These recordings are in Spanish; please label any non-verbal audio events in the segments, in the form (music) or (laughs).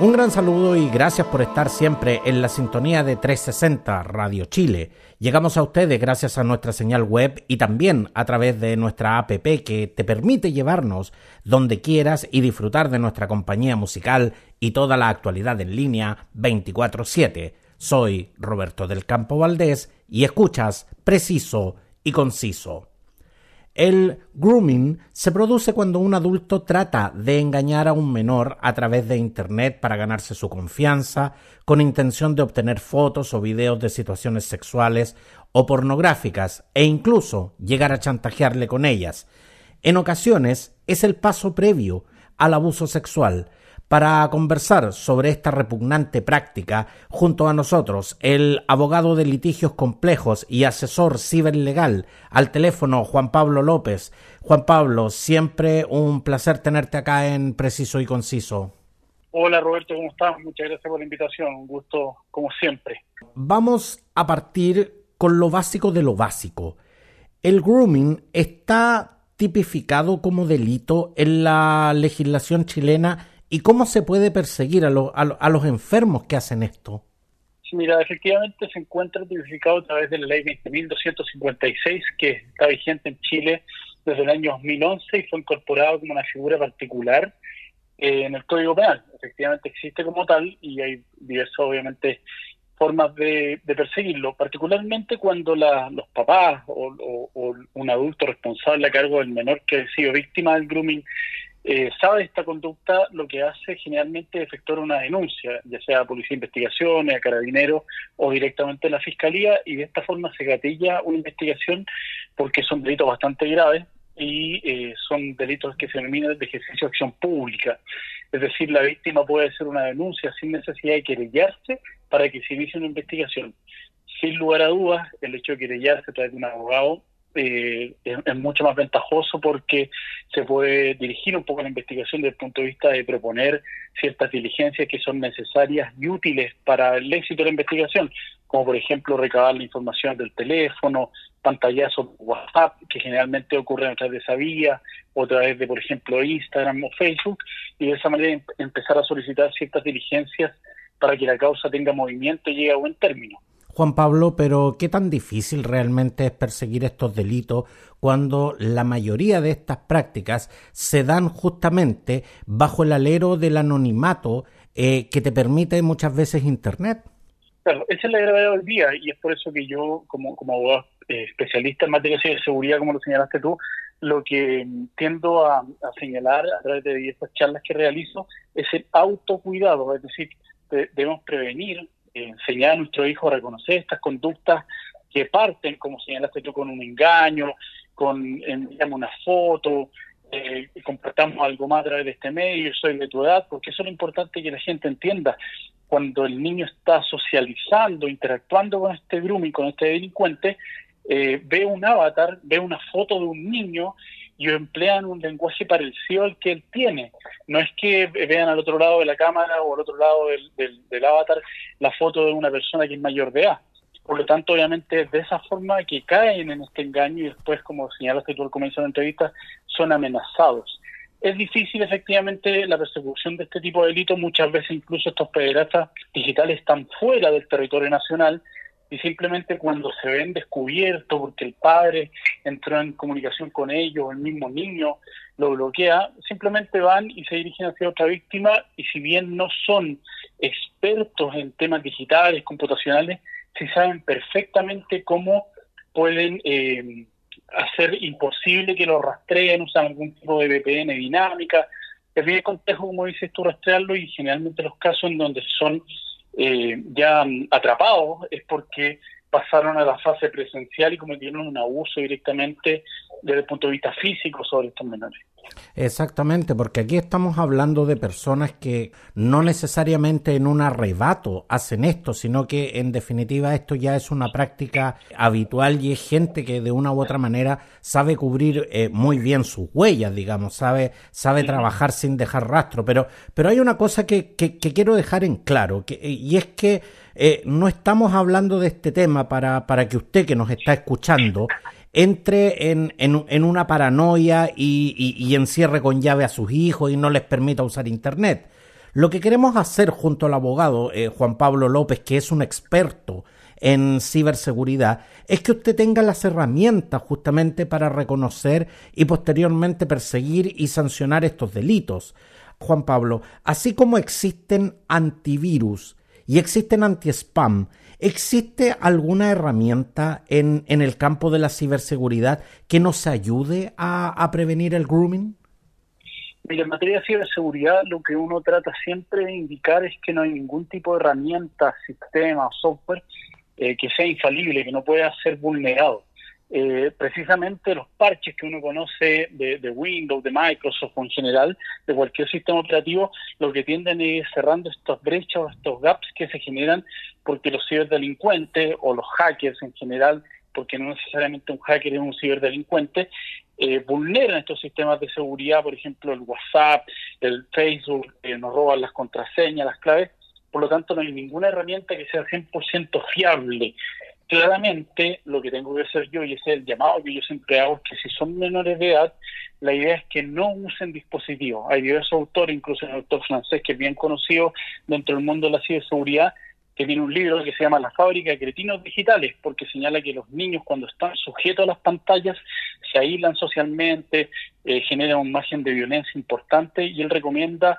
Un gran saludo y gracias por estar siempre en la sintonía de 360 Radio Chile. Llegamos a ustedes gracias a nuestra señal web y también a través de nuestra app que te permite llevarnos donde quieras y disfrutar de nuestra compañía musical y toda la actualidad en línea 24/7. Soy Roberto del Campo Valdés y escuchas preciso y conciso. El grooming se produce cuando un adulto trata de engañar a un menor a través de Internet para ganarse su confianza, con intención de obtener fotos o videos de situaciones sexuales o pornográficas e incluso llegar a chantajearle con ellas. En ocasiones es el paso previo al abuso sexual, para conversar sobre esta repugnante práctica, junto a nosotros, el abogado de litigios complejos y asesor ciberlegal al teléfono Juan Pablo López. Juan Pablo, siempre un placer tenerte acá en Preciso y Conciso. Hola Roberto, ¿cómo estás? Muchas gracias por la invitación, un gusto como siempre. Vamos a partir con lo básico de lo básico. El grooming está tipificado como delito en la legislación chilena ¿Y cómo se puede perseguir a, a, los enfermos que hacen esto? Mira, efectivamente se encuentra tipificado a través de la ley 20.256 que está vigente en Chile desde el año 2011 y fue incorporado como una figura particular eh, en el Código Penal. Efectivamente existe como tal y hay diversas, obviamente, formas de, perseguirlo, particularmente cuando los papás o, un adulto responsable a cargo del menor que ha sido víctima del grooming eh, sabe esta conducta, lo que hace generalmente es efectuar una denuncia, ya sea a Policía de Investigaciones, a Carabineros o directamente a la Fiscalía, y de esta forma se gatilla una investigación porque son delitos bastante graves y eh, son delitos que se denominan de ejercicio de acción pública. Es decir, la víctima puede hacer una denuncia sin necesidad de querellarse para que se inicie una investigación. Sin lugar a dudas, el hecho de querellarse a través de un abogado eh, es, mucho más ventajoso porque se puede dirigir un poco la investigación desde el punto de vista de proponer ciertas diligencias que son necesarias y útiles para el éxito de la investigación, como por ejemplo recabar la información del teléfono, pantallazos WhatsApp, que generalmente ocurren a través de esa vía, o a través de, por ejemplo, Instagram o Facebook, y de esa manera em, empezar a solicitar ciertas diligencias para que la causa tenga movimiento y llegue a buen término. Juan Pablo, pero ¿qué tan difícil realmente es perseguir estos delitos cuando la mayoría de estas prácticas se dan justamente bajo el alero del anonimato eh, que te permite muchas veces Internet? Claro, esa es la gravedad del día y es por eso que yo, como, como abogado eh, especialista en materia de seguridad, como lo señalaste tú, lo que tiendo a, a señalar a través de estas charlas que realizo es el autocuidado, es decir, debemos prevenir enseñar a nuestro hijo a reconocer estas conductas que parten, como señalaste tú, con un engaño, con enviamos una foto, eh, compartamos algo más a través de este medio, soy de tu edad, porque eso es lo importante que la gente entienda. Cuando el niño está socializando, interactuando con este grooming, con este delincuente, eh, ve un avatar, ve una foto de un niño y emplean un lenguaje parecido al que él tiene. No es que vean al otro lado de la cámara o al otro lado del, del, avatar la foto de una persona que es mayor de edad. Por lo tanto, obviamente, de esa forma que caen en este engaño y después, como señalaste tú al comienzo de la entrevista, son amenazados. Es difícil, efectivamente, la persecución de este tipo de delitos. Muchas veces, incluso estos pederastas digitales están fuera del territorio nacional y simplemente cuando se ven descubiertos porque el padre entró en comunicación con ellos, el mismo niño lo bloquea, simplemente van y se dirigen hacia otra víctima y si bien no son expertos en temas digitales, computacionales, sí saben perfectamente cómo pueden eh, hacer imposible que lo rastreen, usan algún tipo de VPN dinámica. Es bien complejo, como dices tú, rastrearlo y generalmente los casos en donde son eh, ya atrapados es porque pasaron a la fase presencial y cometieron un abuso directamente desde el punto de vista físico sobre estos menores. Exactamente, porque aquí estamos hablando de personas que no necesariamente en un arrebato hacen esto, sino que en definitiva esto ya es una práctica habitual y es gente que de una u otra manera sabe cubrir eh, muy bien sus huellas, digamos, sabe, sabe trabajar sin dejar rastro. Pero, pero hay una cosa que, que, quiero dejar en claro, que, y es que eh, no estamos hablando de este tema para, para que usted que nos está escuchando entre en, en, una paranoia y, encierre con llave a sus hijos y no les permita usar Internet. Lo que queremos hacer junto al abogado eh, Juan Pablo López, que es un experto en ciberseguridad, es que usted tenga las herramientas justamente para reconocer y posteriormente perseguir y sancionar estos delitos. Juan Pablo, así como existen antivirus y existen anti-spam, ¿Existe alguna herramienta en, en, el campo de la ciberseguridad que nos ayude a, prevenir el grooming? Mira, en materia de ciberseguridad lo que uno trata siempre de indicar es que no hay ningún tipo de herramienta, sistema software eh, que sea infalible, que no pueda ser vulnerado. Eh, precisamente los parches que uno conoce de, Windows, de Microsoft en general, de cualquier sistema operativo, lo que tienden es cerrando estas brechas o estos gaps que se generan porque los ciberdelincuentes o los hackers en general, porque no necesariamente un hacker es un ciberdelincuente, eh, vulneran estos sistemas de seguridad, por ejemplo el WhatsApp, el Facebook, eh, nos roban las contraseñas, las claves, por lo tanto no hay ninguna herramienta que sea 100% fiable claramente lo que tengo que hacer yo, y ese es el llamado que yo siempre hago, que si son menores de edad, la idea es que no usen dispositivos. Hay diversos autores, incluso un autor francés que es bien conocido dentro del mundo de la ciberseguridad, que tiene un libro que se llama La fábrica de cretinos digitales, porque señala que los niños cuando están sujetos a las pantallas se aíslan socialmente, eh, generan un margen de violencia importante y él recomienda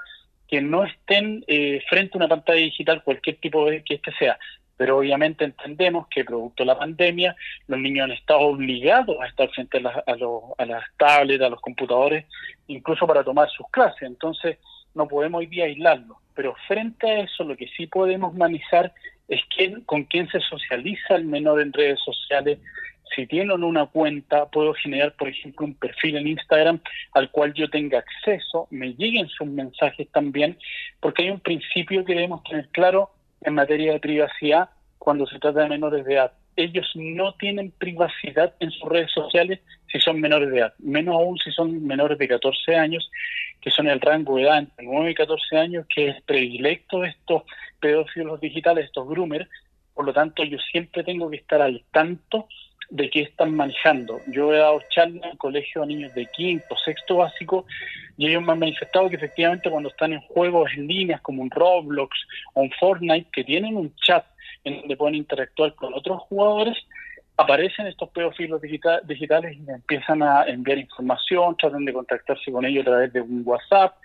que no estén eh, frente a una pantalla digital, cualquier tipo de que este sea, pero obviamente entendemos que producto de la pandemia los niños han estado obligados a estar frente a, a, las tablets, a los computadores, incluso para tomar sus clases. Entonces no podemos hoy día aislarlos. Pero frente a eso lo que sí podemos manizar es quién, con quién se socializa el menor en redes sociales. Si tienen una cuenta, puedo generar, por ejemplo, un perfil en Instagram al cual yo tenga acceso, me lleguen sus mensajes también, porque hay un principio que debemos tener claro en materia de privacidad cuando se trata de menores de edad. Ellos no tienen privacidad en sus redes sociales si son menores de edad, menos aún si son menores de 14 años, que son el rango de edad entre 9 y 14 años, que es predilecto de estos pedófilos digitales, estos groomers. Por lo tanto, yo siempre tengo que estar al tanto de qué están manejando. Yo he dado charlas en colegio a niños de quinto, sexto básico, y ellos me han manifestado que efectivamente cuando están en juegos en líneas como un Roblox o un Fortnite, que tienen un chat en donde pueden interactuar con otros jugadores, aparecen estos pedófilos digitales y empiezan a enviar información, tratan de contactarse con ellos a través de un WhatsApp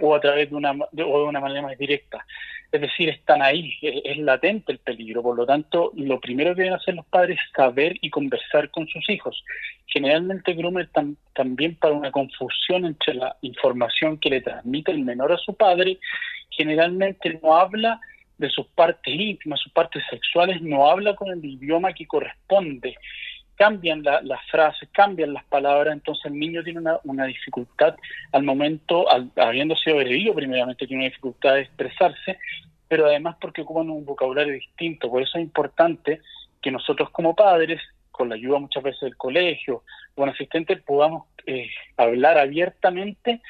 o a través de una, o de una manera más directa. Es decir, están ahí, es, latente el peligro. Por lo tanto, lo primero que deben hacer los padres es saber y conversar con sus hijos. Generalmente, Groomer también para una confusión entre la información que le transmite el menor a su padre, generalmente no habla de sus partes íntimas, sus partes sexuales, no habla con el idioma que corresponde cambian las frases, cambian las palabras, entonces el niño tiene una, una dificultad al momento, habiendo sido agredido primeramente, tiene una dificultad de expresarse, pero además porque ocupan un vocabulario distinto. Por eso es importante que nosotros como padres, con la ayuda muchas veces del colegio o un asistente, podamos eh, hablar abiertamente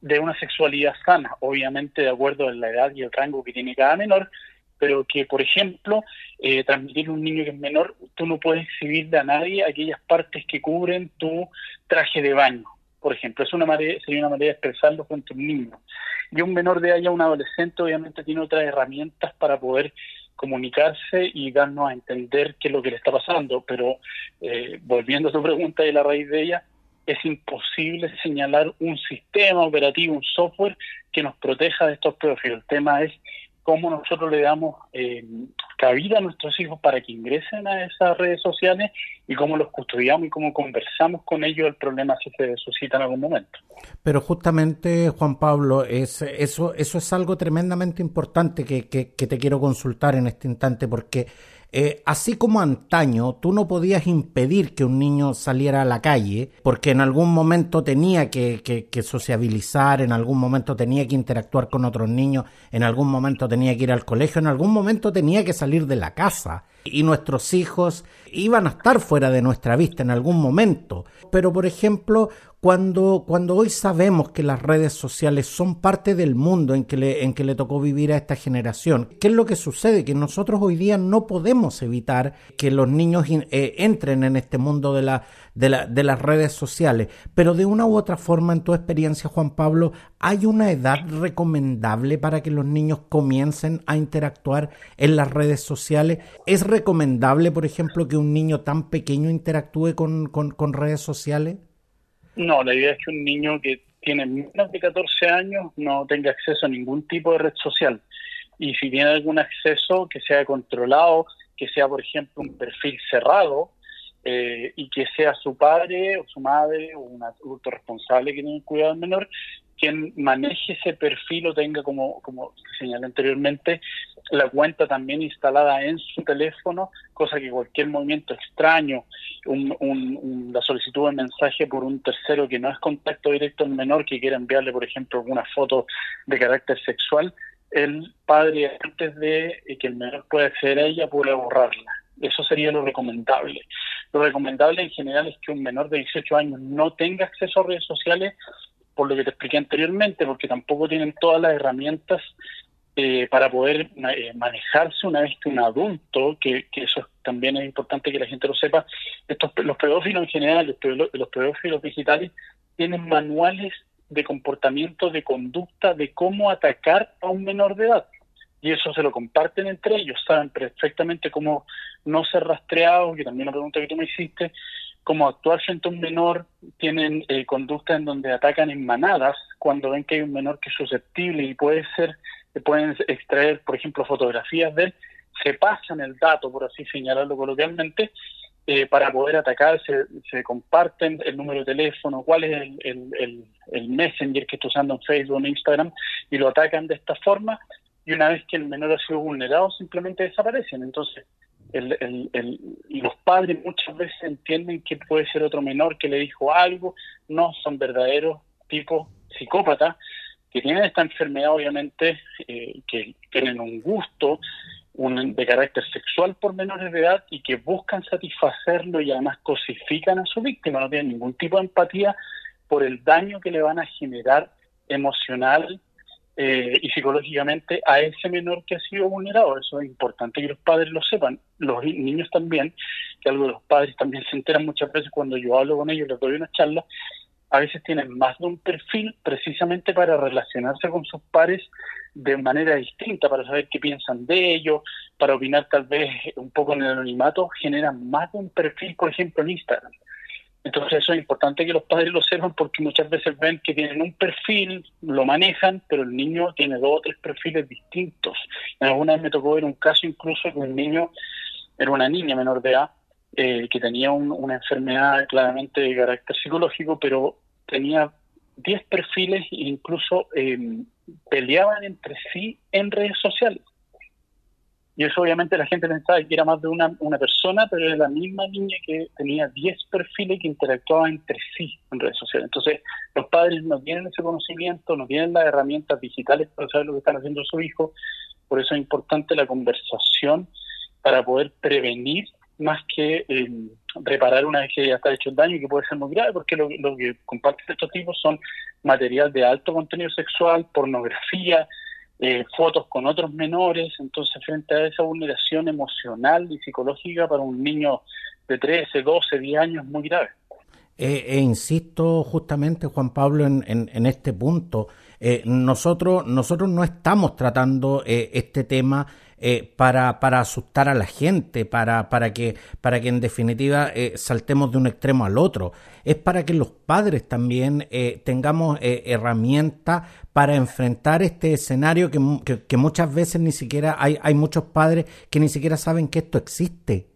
de una sexualidad sana, obviamente de acuerdo a la edad y el rango que tiene cada menor, pero que, por ejemplo, eh, transmitir a un niño que es menor, tú no puedes exhibirle a nadie aquellas partes que cubren tu traje de baño, por ejemplo. Es una manera, sería una manera de expresarlo frente a un niño. Y un menor de edad, un adolescente, obviamente tiene otras herramientas para poder comunicarse y darnos a entender qué es lo que le está pasando. Pero eh, volviendo a tu pregunta y la raíz de ella, es imposible señalar un sistema operativo, un software que nos proteja de estos pedófilos. El tema es cómo nosotros le damos eh, cabida a nuestros hijos para que ingresen a esas redes sociales y cómo los custodiamos y cómo conversamos con ellos el problema si se suscita en algún momento. Pero justamente, Juan Pablo, es, eso, eso es algo tremendamente importante que, que, te quiero consultar en este instante porque eh, así como antaño tú no podías impedir que un niño saliera a la calle, porque en algún momento tenía que, que, sociabilizar, en algún momento tenía que interactuar con otros niños, en algún momento tenía que ir al colegio, en algún momento tenía que salir de la casa. Y nuestros hijos iban a estar fuera de nuestra vista en algún momento. Pero, por ejemplo, cuando, cuando hoy sabemos que las redes sociales son parte del mundo en que, le, en que le tocó vivir a esta generación, ¿qué es lo que sucede? Que nosotros hoy día no podemos evitar que los niños eh, entren en este mundo de, de, la, de las redes sociales, pero de una u otra forma, en tu experiencia, Juan Pablo, ¿hay una edad recomendable para que los niños comiencen a interactuar en las redes sociales? ¿Es recomendable, por ejemplo, que un niño tan pequeño interactúe con, con redes sociales? No, la idea es que un niño que tiene menos de 14 años no tenga acceso a ningún tipo de red social. Y si tiene algún acceso, que sea controlado, que sea, por ejemplo, un perfil cerrado eh, y que sea su padre o su madre o un adulto responsable que tiene cuidado del menor quien maneje ese perfil o tenga, como, como señalé anteriormente, la cuenta también instalada en su teléfono, cosa que cualquier movimiento extraño, un, la solicitud de mensaje por un tercero que no es contacto directo al menor, que quiera enviarle, por ejemplo, alguna foto de carácter sexual, el padre, antes de que el menor pueda acceder a ella, puede borrarla. Eso sería lo recomendable. Lo recomendable en general es que un menor de 18 años no tenga acceso a redes sociales por lo que te expliqué anteriormente, porque tampoco tienen todas las herramientas eh, para poder eh, manejarse una vez que un adulto, que, eso también es importante que la gente lo sepa, estos, los pedófilos en general, los, los pedófilos digitales, tienen manuales de comportamiento, de conducta, de cómo atacar a un menor de edad. Y eso se lo comparten entre ellos, saben perfectamente cómo no ser rastreados, que también una pregunta que tú me hiciste, como actuar frente a un menor, tienen eh, conducta en donde atacan en manadas cuando ven que hay un menor que es susceptible y puede ser, pueden extraer, por ejemplo, fotografías de él, se pasan el dato, por así señalarlo coloquialmente, eh, para poder atacar, se, comparten el número de teléfono, cuál es el, el, el, messenger que está usando en Facebook en Instagram, y lo atacan de esta forma, y una vez que el menor ha sido vulnerado, simplemente desaparecen. Entonces, el, el, los padres muchas veces entienden que puede ser otro menor que le dijo algo, no son verdaderos tipos psicópatas que tienen esta enfermedad obviamente, eh, que tienen un gusto de carácter sexual por menores de edad y que buscan satisfacerlo y además cosifican a su víctima, no tienen ningún tipo de empatía por el daño que le van a generar emocional eh, y psicológicamente a ese menor que ha sido vulnerado. Eso es importante que los padres lo sepan, los niños también, que algo de los padres también se enteran muchas veces cuando yo hablo con ellos, les doy una charla, a veces tienen más de un perfil precisamente para relacionarse con sus pares de manera distinta, para saber qué piensan de ellos, para opinar tal vez un poco en el anonimato, generan más de un perfil, por ejemplo, en Instagram. Entonces eso es importante que los padres lo sepan porque muchas veces ven que tienen un perfil, lo manejan, pero el niño tiene dos o tres perfiles distintos. Alguna vez me tocó ver un caso incluso que un niño, era una niña menor de edad, eh, que tenía una enfermedad claramente de carácter psicológico, pero tenía 10 perfiles e incluso eh, peleaban entre sí en redes sociales. Y eso obviamente la gente pensaba que era más de una, una persona, pero era la misma niña que tenía 10 perfiles que interactuaban entre sí en redes sociales. Entonces, los padres no tienen ese conocimiento, no tienen las herramientas digitales para saber lo que están haciendo su hijo. Por eso es importante la conversación para poder prevenir más que eh, reparar una vez que ya está hecho el daño, que puede ser muy grave, porque lo, lo que comparten estos tipos son material de alto contenido sexual, pornografía, eh, fotos con otros menores, entonces frente a esa vulneración emocional y psicológica para un niño de 13, 12, 10 años es muy grave. Eh, e insisto justamente, Juan Pablo, en, en, este punto. Eh, nosotros, nosotros no estamos tratando este tema eh, para, para, asustar a la gente, para, para, que, para que en definitiva eh, saltemos de un extremo al otro. Es para que los padres también eh, tengamos herramientas para enfrentar este escenario que, que, muchas veces ni siquiera hay, hay muchos padres que ni siquiera saben que esto existe.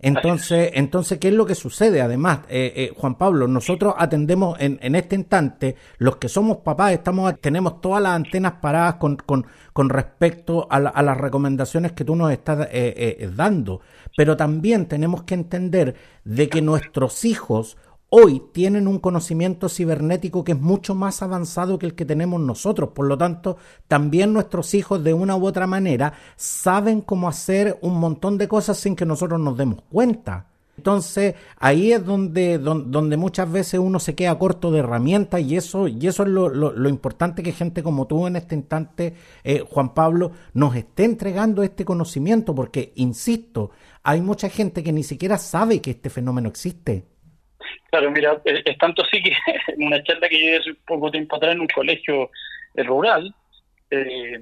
Entonces, entonces, ¿qué es lo que sucede? Además, eh, eh, Juan Pablo, nosotros atendemos en, en, este instante, los que somos papás, estamos, tenemos todas las antenas paradas con, con, con respecto a, las recomendaciones que tú nos estás eh, dando. Pero también tenemos que entender de que nuestros hijos hoy tienen un conocimiento cibernético que es mucho más avanzado que el que tenemos nosotros. Por lo tanto, también nuestros hijos de una u otra manera saben cómo hacer un montón de cosas sin que nosotros nos demos cuenta. Entonces, ahí es donde, donde, muchas veces uno se queda corto de herramientas y eso, y eso es lo, importante que gente como tú en este instante, eh, Juan Pablo, nos esté entregando este conocimiento, porque, insisto, hay mucha gente que ni siquiera sabe que este fenómeno existe. Claro, mira, eh, es tanto así que (laughs) una charla que yo hace poco tiempo atrás en un colegio eh, rural, eh,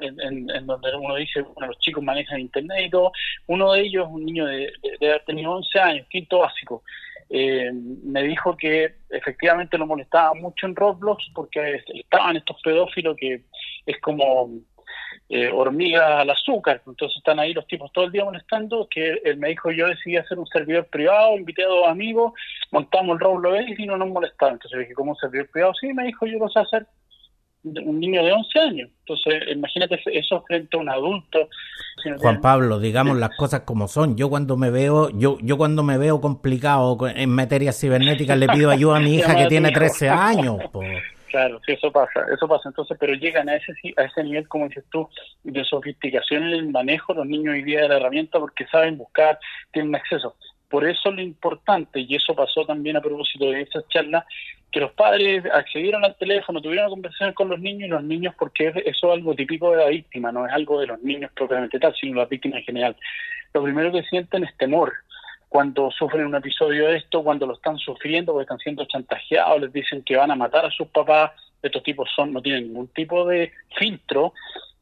en, donde uno dice, bueno, los chicos manejan internet y todo, uno de ellos, un niño de, de, haber tenido 11 años, quinto básico, me dijo que efectivamente lo molestaba mucho en Roblox porque estaban estos pedófilos que es como eh, hormiga al azúcar, entonces están ahí los tipos todo el día molestando, que él me dijo yo decidí hacer un servidor privado, invité a dos amigos, montamos el Roblox y no nos molestaron, entonces dije, ¿cómo un servidor privado? Sí, me dijo yo lo sé hacer, un niño de 11 años, entonces imagínate eso frente a un adulto. Juan Pablo, digamos las cosas como son, yo cuando me veo, yo, yo cuando me veo complicado en materia cibernética le pido ayuda a mi (laughs) hija que tiene 13 años. (laughs) Claro, sí, eso pasa, eso pasa. Entonces, pero llegan a ese a ese nivel, como dices tú, de sofisticación en el manejo los niños hoy día de la herramienta porque saben buscar, tienen acceso. Por eso lo importante, y eso pasó también a propósito de esa charla, que los padres accedieron al teléfono, tuvieron conversación con los niños y los niños, porque eso es algo típico de la víctima, no es algo de los niños propiamente tal, sino las víctimas en general. Lo primero que sienten es temor, cuando sufren un episodio de esto, cuando lo están sufriendo, porque están siendo chantajeados, les dicen que van a matar a sus papás, estos tipos son no tienen ningún tipo de filtro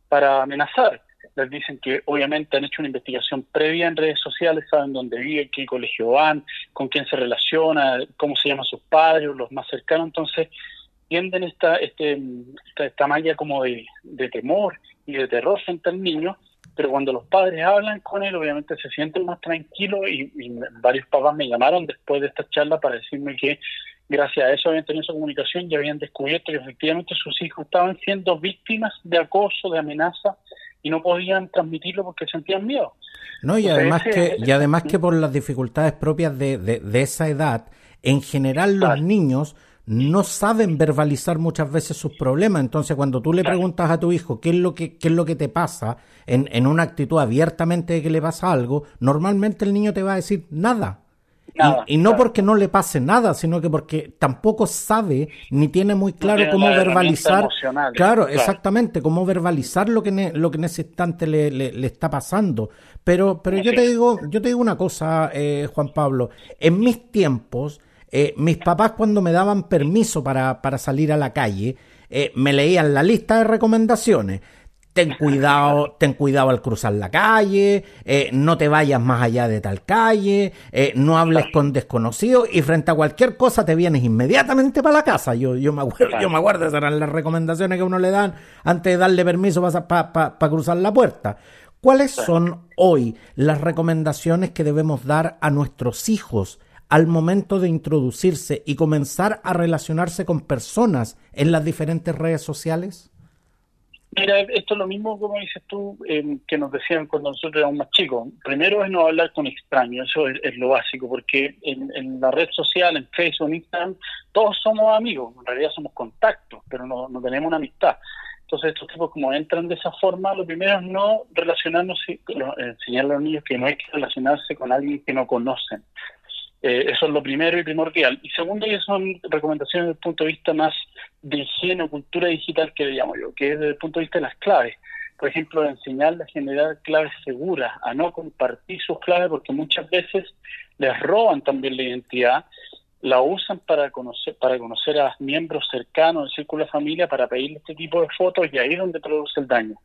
para amenazar. Les dicen que obviamente han hecho una investigación previa en redes sociales, saben dónde viven, qué colegio van, con quién se relaciona, cómo se llaman sus padres, los más cercanos. Entonces, tienden esta, este, esta, esta malla como de, de temor y de terror frente al niño pero cuando los padres hablan con él, obviamente se sienten más tranquilos y, varios papás me llamaron después de esta charla para decirme que gracias a eso habían tenido esa comunicación y habían descubierto que efectivamente sus hijos estaban siendo víctimas de acoso, de amenaza y no podían transmitirlo porque sentían miedo. No, y además que, y además que por las dificultades propias de, de, esa edad, en general los niños no saben verbalizar muchas veces sus problemas. Entonces, cuando tú le preguntas a tu hijo qué es lo que, qué es lo que te pasa en, en una actitud abiertamente de que le pasa algo, normalmente el niño te va a decir nada. y, no porque no le pase nada, sino que porque tampoco sabe ni tiene muy claro cómo verbalizar. Claro, exactamente, cómo verbalizar lo que, lo que en ese instante le, le, está pasando. Pero, pero yo te digo, yo te digo una cosa, eh, Juan Pablo. En mis tiempos, eh, mis papás cuando me daban permiso para, para salir a la calle, eh, me leían la lista de recomendaciones. Ten (laughs) cuidado, ten cuidado al cruzar la calle, eh, no te vayas más allá de tal calle, no hables con desconocidos y frente a cualquier cosa te vienes inmediatamente para la casa. Yo, yo me acuerdo, yo me acuerdo, esas eran las recomendaciones que uno le dan antes de darle permiso para pa, cruzar la puerta. ¿Cuáles son hoy las recomendaciones que debemos dar a nuestros hijos al momento de introducirse y comenzar a relacionarse con personas en las diferentes redes sociales? Mira, esto es lo mismo como dices tú eh, que nos decían cuando nosotros éramos más chicos. Primero es no hablar con extraños, eso es, lo básico, porque en, la red social, en Facebook, en Instagram, todos somos amigos, en realidad somos contactos, pero no, no tenemos una amistad. Entonces estos tipos como entran de esa forma, lo primero es no relacionarnos, enseñarle a los niños que no hay que relacionarse con alguien que no conocen. Eh, eso es lo primero y primordial. Y segundo, y son recomendaciones desde el punto de vista más de higiene o cultura digital que le llamo yo, que es desde el punto de vista de las claves. Por ejemplo, enseñarle a generar claves seguras, a no compartir sus claves, porque muchas veces les roban también la identidad, la usan para conocer, para conocer a miembros cercanos del círculo de familia, para pedirle este tipo de fotos y ahí es donde produce el daño.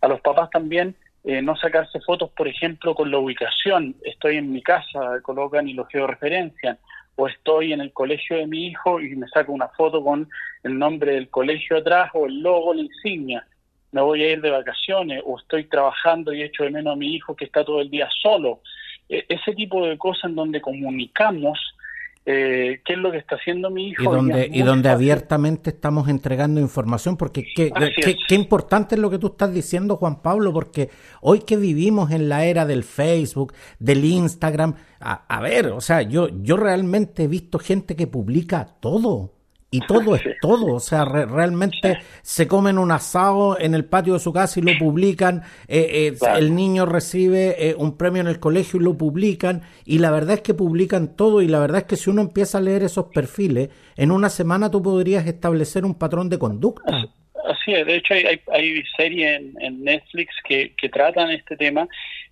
A los papás también eh, no sacarse fotos, por ejemplo, con la ubicación. Estoy en mi casa, colocan y lo georreferencian. O estoy en el colegio de mi hijo y me saco una foto con el nombre del colegio atrás o el logo, la insignia. Me voy a ir de vacaciones o estoy trabajando y echo de menos a mi hijo que está todo el día solo. e, ese tipo de cosas en donde comunicamos eh, qué es lo que está haciendo mi hijo. Y donde, y, donde abiertamente estamos entregando información, porque qué, qué, importante es lo que tú estás diciendo, Juan Pablo, porque hoy que vivimos en la era del Facebook, del Instagram, a, a ver, o sea, yo, yo realmente he visto gente que publica todo y todo es (laughs) todo, o sea, realmente se comen un asado en el patio de su casa y lo publican, eh, eh, el niño recibe eh, un premio en el colegio y lo publican, y la verdad es que publican todo, y la verdad es que si uno empieza a leer esos perfiles, en una semana tú podrías establecer un patrón de conducta. Así es, de hecho hay, hay, series en, Netflix que, que tratan este tema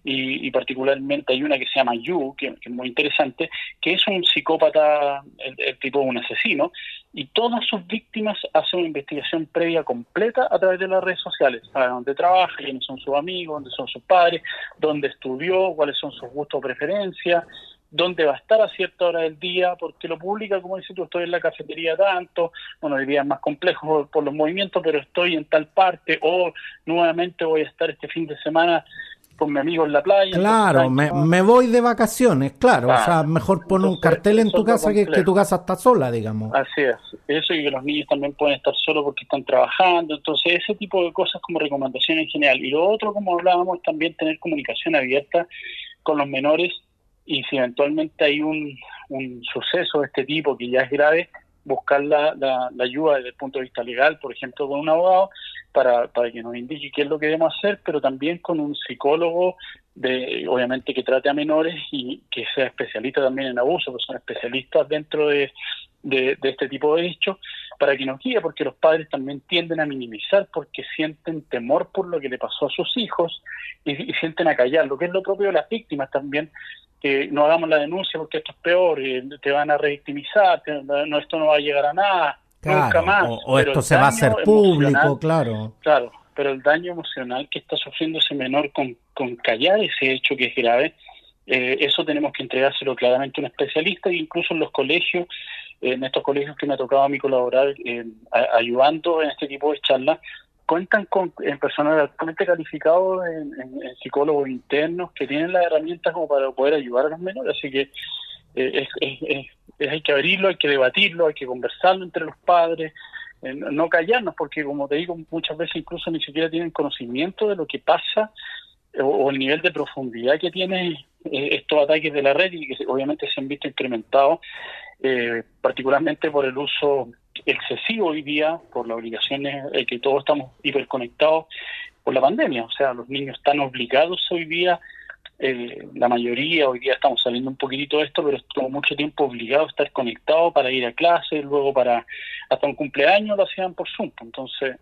y, particularmente hay una que se llama You, que, es muy interesante, que es un psicópata, el, tipo de un asesino, y todas sus víctimas hacen una investigación previa completa a través de las redes sociales, a dónde trabaja, quiénes son sus amigos, dónde son sus padres, dónde estudió, cuáles son sus gustos o preferencias, dónde va a estar a cierta hora del día, porque lo publica, como dices tú, estoy en la cafetería tanto, bueno, hoy día es más complejo por los movimientos, pero estoy en tal parte, o nuevamente voy a estar este fin de semana con mi amigo en la playa. Claro, me, voy de vacaciones, claro. o sea, mejor poner un cartel en tu casa que, que tu casa está sola, digamos. Así es. Eso y que los niños también pueden estar solos porque están trabajando. Entonces, ese tipo de cosas como recomendación en general. Y lo otro, como hablábamos, también tener comunicación abierta con los menores y si eventualmente hay un, un suceso de este tipo que ya es grave, buscar la, la, ayuda desde el punto de vista legal, por ejemplo, con un abogado, para, para que nos indique qué es lo que debemos hacer, pero también con un psicólogo, de obviamente que trate a menores y que sea especialista también en abuso, porque son especialistas dentro de, de, este tipo de hechos, para que nos guíe, porque los padres también tienden a minimizar porque sienten temor por lo que le pasó a sus hijos y, y sienten a callar, lo que es lo propio de las víctimas también, que no hagamos la denuncia porque esto es peor, y te van a revictimizar, no, esto no va a llegar a nada, nunca más. O, esto se va a hacer público, claro. Claro, pero el daño emocional que está sufriendo ese menor con, con callar ese hecho que es grave, eh, eso tenemos que entregárselo claramente a un especialista e incluso en los colegios, en estos colegios que me ha tocado a mí colaborar eh, ayudando en este tipo de charlas, cuentan con en personal altamente calificado en, psicólogos internos que tienen las herramientas como para poder ayudar a los menores. Así que eh, es, hay que abrirlo, hay que debatirlo, hay que conversarlo entre los padres, eh, no callarnos, porque como te digo, muchas veces incluso ni siquiera tienen conocimiento de lo que pasa o, el nivel de profundidad que tienen eh, estos ataques de la red y que obviamente se han visto incrementados, particularmente por el uso excesivo hoy día por las obligaciones eh, que todos estamos hiperconectados por la pandemia. O sea, los niños están obligados hoy día, eh, la mayoría, hoy día estamos saliendo un poquitito de esto, pero estuvo mucho tiempo obligado a estar conectado para ir a clase, luego para hasta un cumpleaños lo hacían por Zoom. Entonces,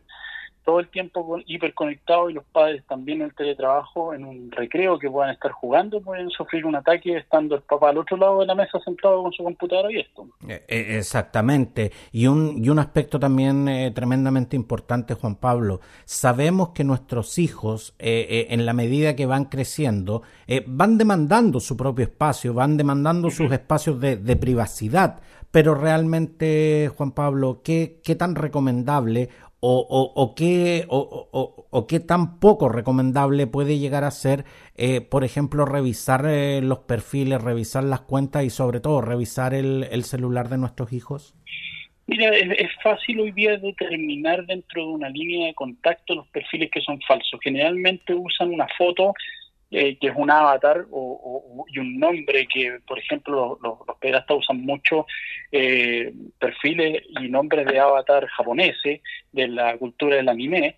todo el tiempo hiperconectado y los padres también en el teletrabajo, en un recreo que puedan estar jugando, pueden sufrir un ataque estando el papá al otro lado de la mesa sentado con su computadora abierto. Eh, eh, exactamente. Y un, y un aspecto también eh, tremendamente importante, Juan Pablo. Sabemos que nuestros hijos, en la medida que van creciendo, van demandando su propio espacio, van demandando sus espacios de, de privacidad pero realmente, Juan Pablo, ¿qué, qué tan recomendable o, o, qué, o, qué tan poco recomendable puede llegar a ser, eh, por ejemplo, revisar eh, los perfiles, revisar las cuentas y sobre todo revisar el, el celular de nuestros hijos? Mira, es, fácil hoy día determinar dentro de una línea de contacto los perfiles que son falsos. Generalmente usan una foto eh, que es un avatar o, y un nombre que, por ejemplo, los, los usan mucho eh, perfiles y nombres de avatar japoneses de la cultura del anime,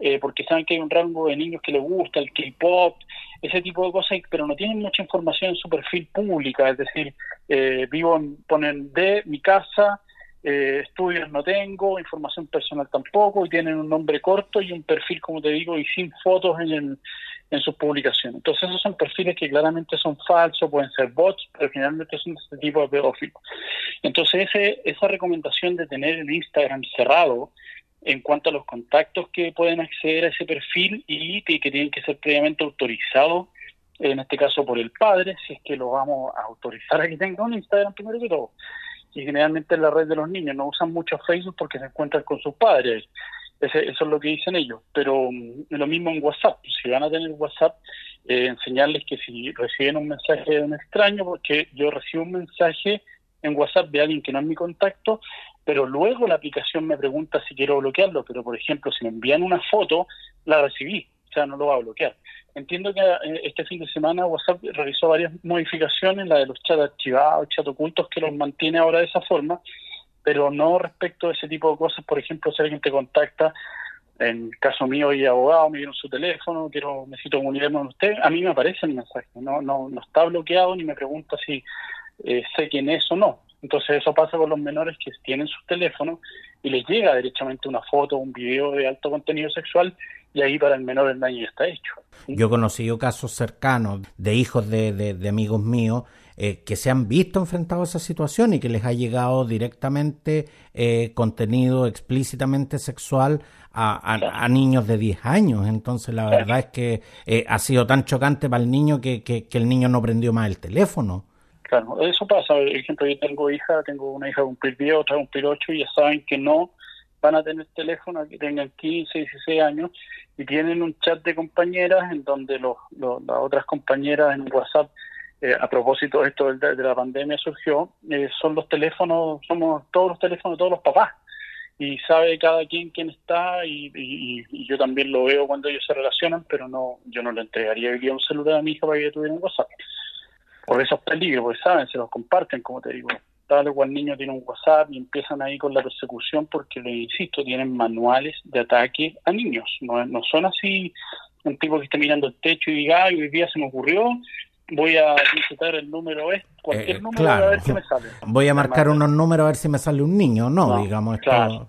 eh, porque saben que hay un rango de niños que les gusta el K-pop, ese tipo de cosas, pero no tienen mucha información en su perfil pública, es decir, vivo, en, ponen de mi casa, estudios no tengo, información personal tampoco, y tienen un nombre corto y un perfil, como te digo, y sin fotos en el en sus publicaciones. Entonces esos son perfiles que claramente son falsos, pueden ser bots, pero finalmente son este tipo de pedófilos. Entonces ese, esa recomendación de tener el Instagram cerrado en cuanto a los contactos que pueden acceder a ese perfil y que, tienen que ser previamente autorizados, en este caso por el padre, si es que lo vamos a autorizar a que tenga un Instagram primero que todo. Y generalmente en la red de los niños no usan mucho Facebook porque se encuentran con sus padres eso es lo que dicen ellos. Pero mm, lo mismo en WhatsApp. Si van a tener WhatsApp, eh, enseñarles que si reciben un mensaje de un extraño, porque yo recibo un mensaje en WhatsApp de alguien que no es mi contacto, pero luego la aplicación me pregunta si quiero bloquearlo, pero por ejemplo, si me envían una foto, la recibí, o sea, no lo va a bloquear. Entiendo que eh, este fin de semana WhatsApp realizó varias modificaciones, la de los chats archivados, chats ocultos, que los mantiene ahora de esa forma, pero no respecto a ese tipo de cosas, por ejemplo, si alguien te contacta, en caso mío y abogado, me dieron su teléfono, quiero, necesito comunicarme con usted, a mí me aparece el mensaje, no, no, no está bloqueado ni me pregunta si eh, sé quién es o no. Entonces eso pasa con los menores que tienen su teléfono y les llega derechamente una foto, un video de alto contenido sexual y ahí para el menor el daño está hecho. Yo he conocido casos cercanos de hijos de, de, amigos míos eh, que se han visto enfrentados a esa situación y que les ha llegado directamente eh, contenido explícitamente sexual a, niños de 10 años. Entonces la verdad es que ha sido tan chocante para el niño que, que el niño no prendió más el teléfono. Claro, eso pasa. Por ejemplo, yo tengo hija, tengo una hija de cumplir 10, otra de cumplir 8 y ya saben que no van a tener teléfono, que tengan 15, 16 años y tienen un chat de compañeras en donde los, las otras compañeras en WhatsApp, eh, a propósito de esto de, la pandemia surgió, eh, son los teléfonos, somos todos los teléfonos de todos los papás y sabe cada quien quién está y, y, yo también lo veo cuando ellos se relacionan, pero no yo no le entregaría un celular a mi hija para que tuviera un WhatsApp por esos peligros, porque saben, se los comparten, como te digo. Tal cual niño tiene un WhatsApp y empiezan ahí con la persecución porque, le insisto, tienen manuales de ataque a niños. No, no son así un tipo que esté mirando el techo y diga, ay, hoy día se me ocurrió, voy a visitar el número este, cualquier eh, número a ver qué me sale. Voy a marcar unos números a ver si me sale un niño, no, digamos,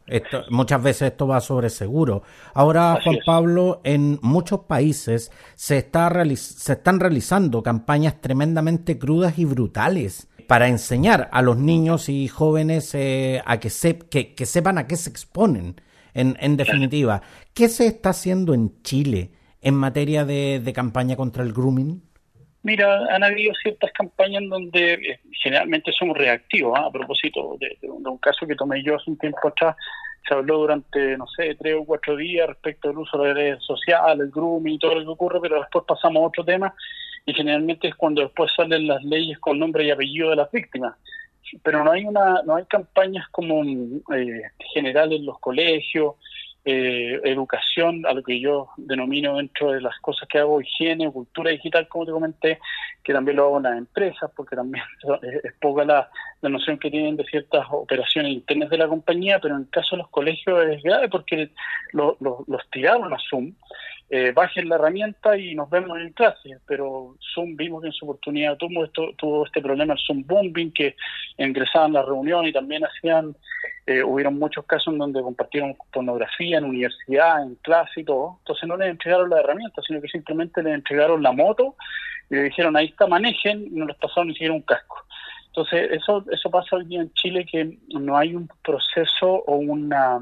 esto, muchas veces esto va sobre seguro. Ahora, Juan Pablo, en muchos países se, está se están realizando campañas tremendamente crudas y brutales para enseñar a los niños y jóvenes eh, a que, se, que, sepan a qué se exponen. En, en definitiva, ¿qué se está haciendo en Chile en materia de, de campaña contra el grooming? Mira, han habido ciertas campañas donde eh, generalmente somos reactivos. ¿ah? A propósito de, un, caso que tomé yo hace un tiempo atrás, se habló durante, no sé, tres o cuatro días respecto al uso de redes sociales, el grooming y todo lo que ocurre, pero después pasamos a otro tema y generalmente es cuando después salen las leyes con nombre y apellido de las víctimas. Pero no hay una, no hay campañas como eh, generales en los colegios, eh, educación, a lo que yo denomino dentro de las cosas que hago, higiene, cultura digital, como te comenté, que también lo hago en las empresas, porque también (laughs) es poca la, noción que tienen de ciertas operaciones internas de la compañía, pero en el caso de los colegios es grave porque los tiraron a Zoom eh, bajen la herramienta y nos vemos en clase. Pero Zoom vimos que en su oportunidad tuvo, esto, tuvo este problema, el Zoom bombing, que ingresaban a la reunión y también hacían, eh, hubieron muchos casos en donde compartieron pornografía en universidad, en clase y todo. Entonces no les entregaron la herramienta, sino que simplemente les entregaron la moto y le dijeron, ahí está, manejen, y no les pasaron ni siquiera un casco. Entonces, eso, eso pasa hoy día en Chile, que no hay un proceso o una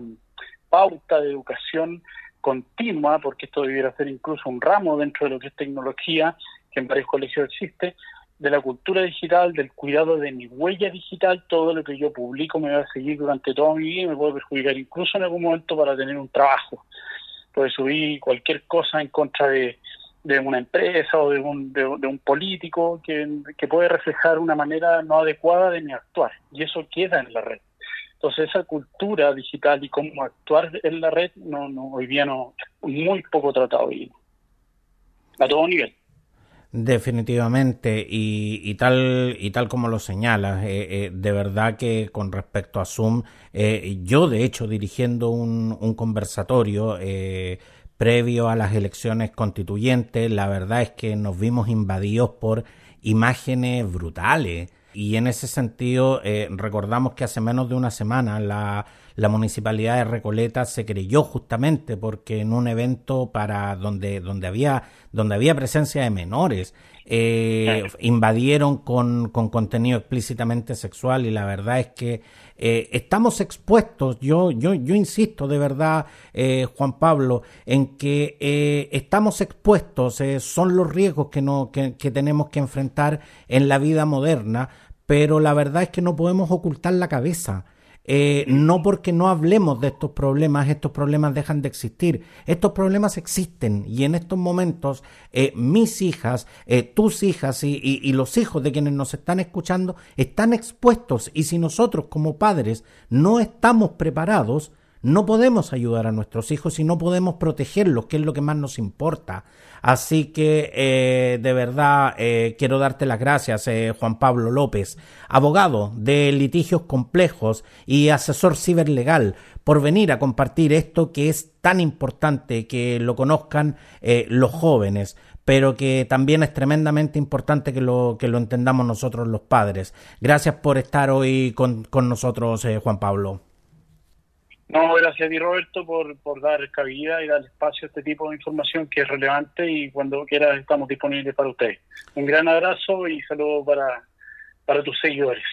pauta de educación continua, porque esto debiera ser incluso un ramo dentro de lo que es tecnología, que en varios colegios existe, de la cultura digital, del cuidado de mi huella digital, todo lo que yo publico me va a seguir durante toda mi vida y me puede perjudicar incluso en algún momento para tener un trabajo. Puede subir cualquier cosa en contra de, de una empresa o de un, de, un político que, que puede reflejar una manera no adecuada de mi actuar y eso queda en la red. Entonces esa cultura digital y cómo actuar en la red no, no hoy día no muy poco tratado y a todo nivel. Definitivamente, y, tal y tal como lo señalas, eh, eh, de verdad que con respecto a Zoom, eh, yo de hecho dirigiendo un, un conversatorio previo a las elecciones constituyentes, la verdad es que nos vimos invadidos por imágenes brutales y en ese sentido, eh, recordamos que hace menos de una semana la, la, municipalidad de Recoleta se creyó justamente porque en un evento para donde, donde, había, donde había presencia de menores, eh, invadieron con, con, contenido explícitamente sexual y la verdad es que eh, estamos expuestos, yo, yo, yo insisto de verdad, Juan Pablo, en que estamos expuestos, son los riesgos que, no, que, que tenemos que enfrentar en la vida moderna, pero la verdad es que no podemos ocultar la cabeza. Eh, no porque no hablemos de estos problemas, estos problemas dejan de existir. Estos problemas existen y en estos momentos eh, mis hijas, eh, tus hijas y, los hijos de quienes nos están escuchando están expuestos y si nosotros como padres no estamos preparados, no podemos ayudar a nuestros hijos y no podemos protegerlos, que es lo que más nos importa. Así que eh, de verdad eh, quiero darte las gracias, eh, Juan Pablo López, abogado de litigios complejos y asesor ciberlegal, por venir a compartir esto que es tan importante que lo conozcan los jóvenes pero que también es tremendamente importante que lo, que lo entendamos nosotros los padres. Gracias por estar hoy con, con nosotros, Juan Pablo. No, gracias a ti Roberto por, por dar cabida y dar espacio a este tipo de información que es relevante y cuando quieras estamos disponibles para ustedes. Un gran abrazo y saludos para, para tus seguidores.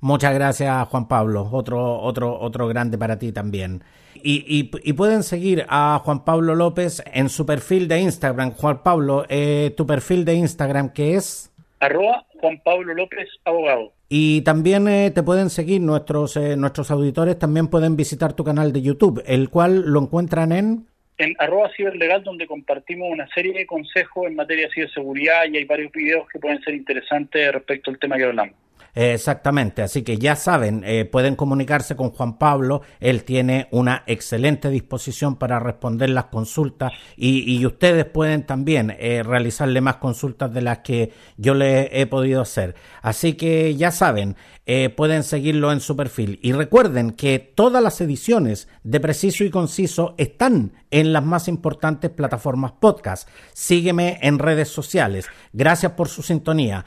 Muchas gracias Juan Pablo, otro, otro, otro grande para ti también. Y, y, pueden seguir a Juan Pablo López en su perfil de Instagram. Juan Pablo, eh, tu perfil de Instagram, ¿qué es? Arroba Juan Pablo López Abogado. Y también eh, te pueden seguir nuestros, eh, nuestros auditores, también pueden visitar tu canal de YouTube, el cual lo encuentran en... En arroba ciberlegal, donde compartimos una serie de consejos en materia de ciberseguridad y hay varios videos que pueden ser interesantes respecto al tema que hablamos. Exactamente, así que ya saben, eh, pueden comunicarse con Juan Pablo, él tiene una excelente disposición para responder las consultas y, ustedes pueden también eh, realizarle más consultas de las que yo le he podido hacer. Así que ya saben, eh, pueden seguirlo en su perfil. Y recuerden que todas las ediciones de Preciso y Conciso están en las más importantes plataformas podcast. Sígueme en redes sociales. Gracias por su sintonía.